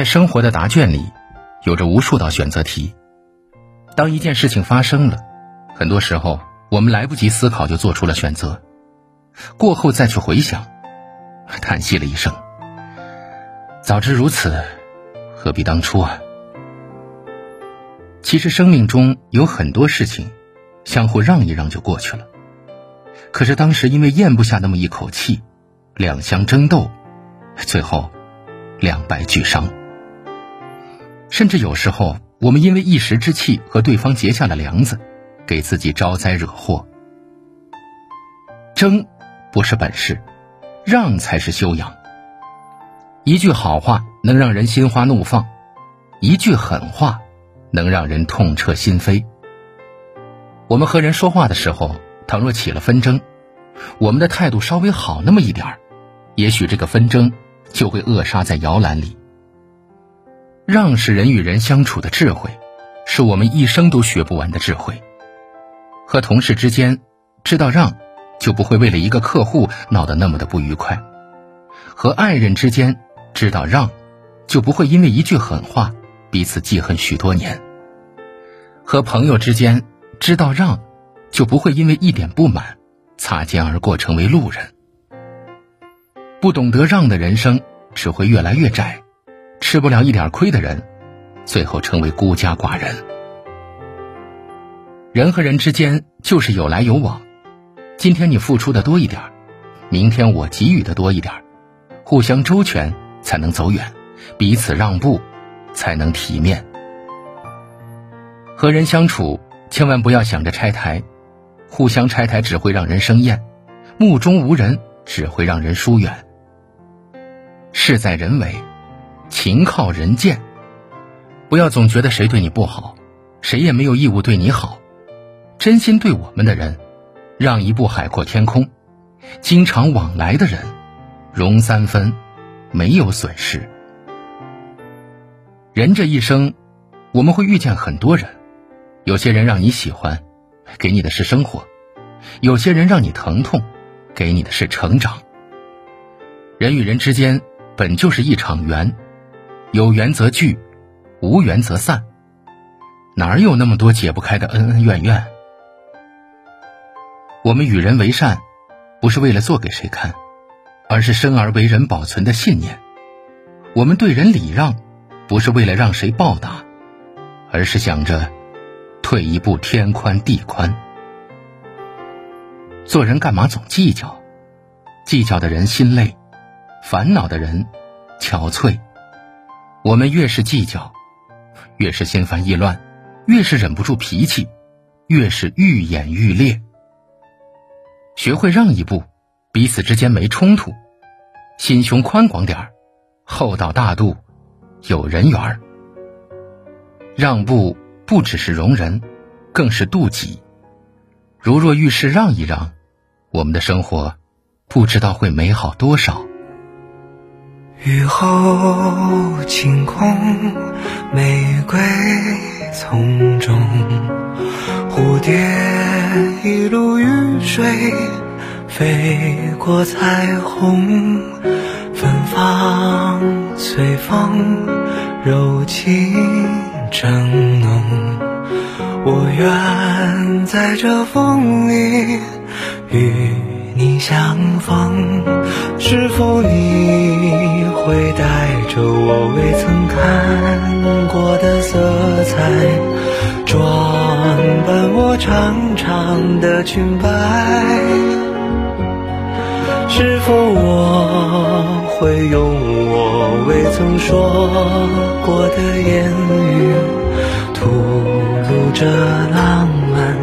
在生活的答卷里，有着无数道选择题。当一件事情发生了，很多时候我们来不及思考就做出了选择，过后再去回想，叹息了一声：“早知如此，何必当初啊！”其实生命中有很多事情，相互让一让就过去了。可是当时因为咽不下那么一口气，两相争斗，最后两败俱伤。甚至有时候，我们因为一时之气和对方结下了梁子，给自己招灾惹祸。争不是本事，让才是修养。一句好话能让人心花怒放，一句狠话能让人痛彻心扉。我们和人说话的时候，倘若起了纷争，我们的态度稍微好那么一点儿，也许这个纷争就会扼杀在摇篮里。让是人与人相处的智慧，是我们一生都学不完的智慧。和同事之间，知道让，就不会为了一个客户闹得那么的不愉快；和爱人之间，知道让，就不会因为一句狠话彼此记恨许多年；和朋友之间，知道让，就不会因为一点不满擦肩而过成为路人。不懂得让的人生，只会越来越窄。吃不了一点亏的人，最后成为孤家寡人。人和人之间就是有来有往，今天你付出的多一点，明天我给予的多一点，互相周全才能走远，彼此让步才能体面。和人相处，千万不要想着拆台，互相拆台只会让人生厌，目中无人只会让人疏远。事在人为。情靠人见，不要总觉得谁对你不好，谁也没有义务对你好。真心对我们的人，让一步海阔天空；经常往来的人，容三分，没有损失。人这一生，我们会遇见很多人，有些人让你喜欢，给你的是生活；有些人让你疼痛，给你的是成长。人与人之间，本就是一场缘。有缘则聚，无缘则散。哪有那么多解不开的恩恩怨怨？我们与人为善，不是为了做给谁看，而是生而为人保存的信念。我们对人礼让，不是为了让谁报答，而是想着退一步天宽地宽。做人干嘛总计较？计较的人心累，烦恼的人憔悴。我们越是计较，越是心烦意乱，越是忍不住脾气，越是愈演愈烈。学会让一步，彼此之间没冲突，心胸宽广点儿，厚道大度，有人缘儿。让步不只是容人，更是妒己。如若遇事让一让，我们的生活不知道会美好多少。雨后晴空，玫瑰丛中，蝴蝶一路雨水飞过彩虹，芬芳随风，柔情正浓。我愿在这风里与你相逢，是否你？会带着我未曾看过的色彩，装扮我长长的裙摆。是否我会用我未曾说过的言语，吐露着浪漫？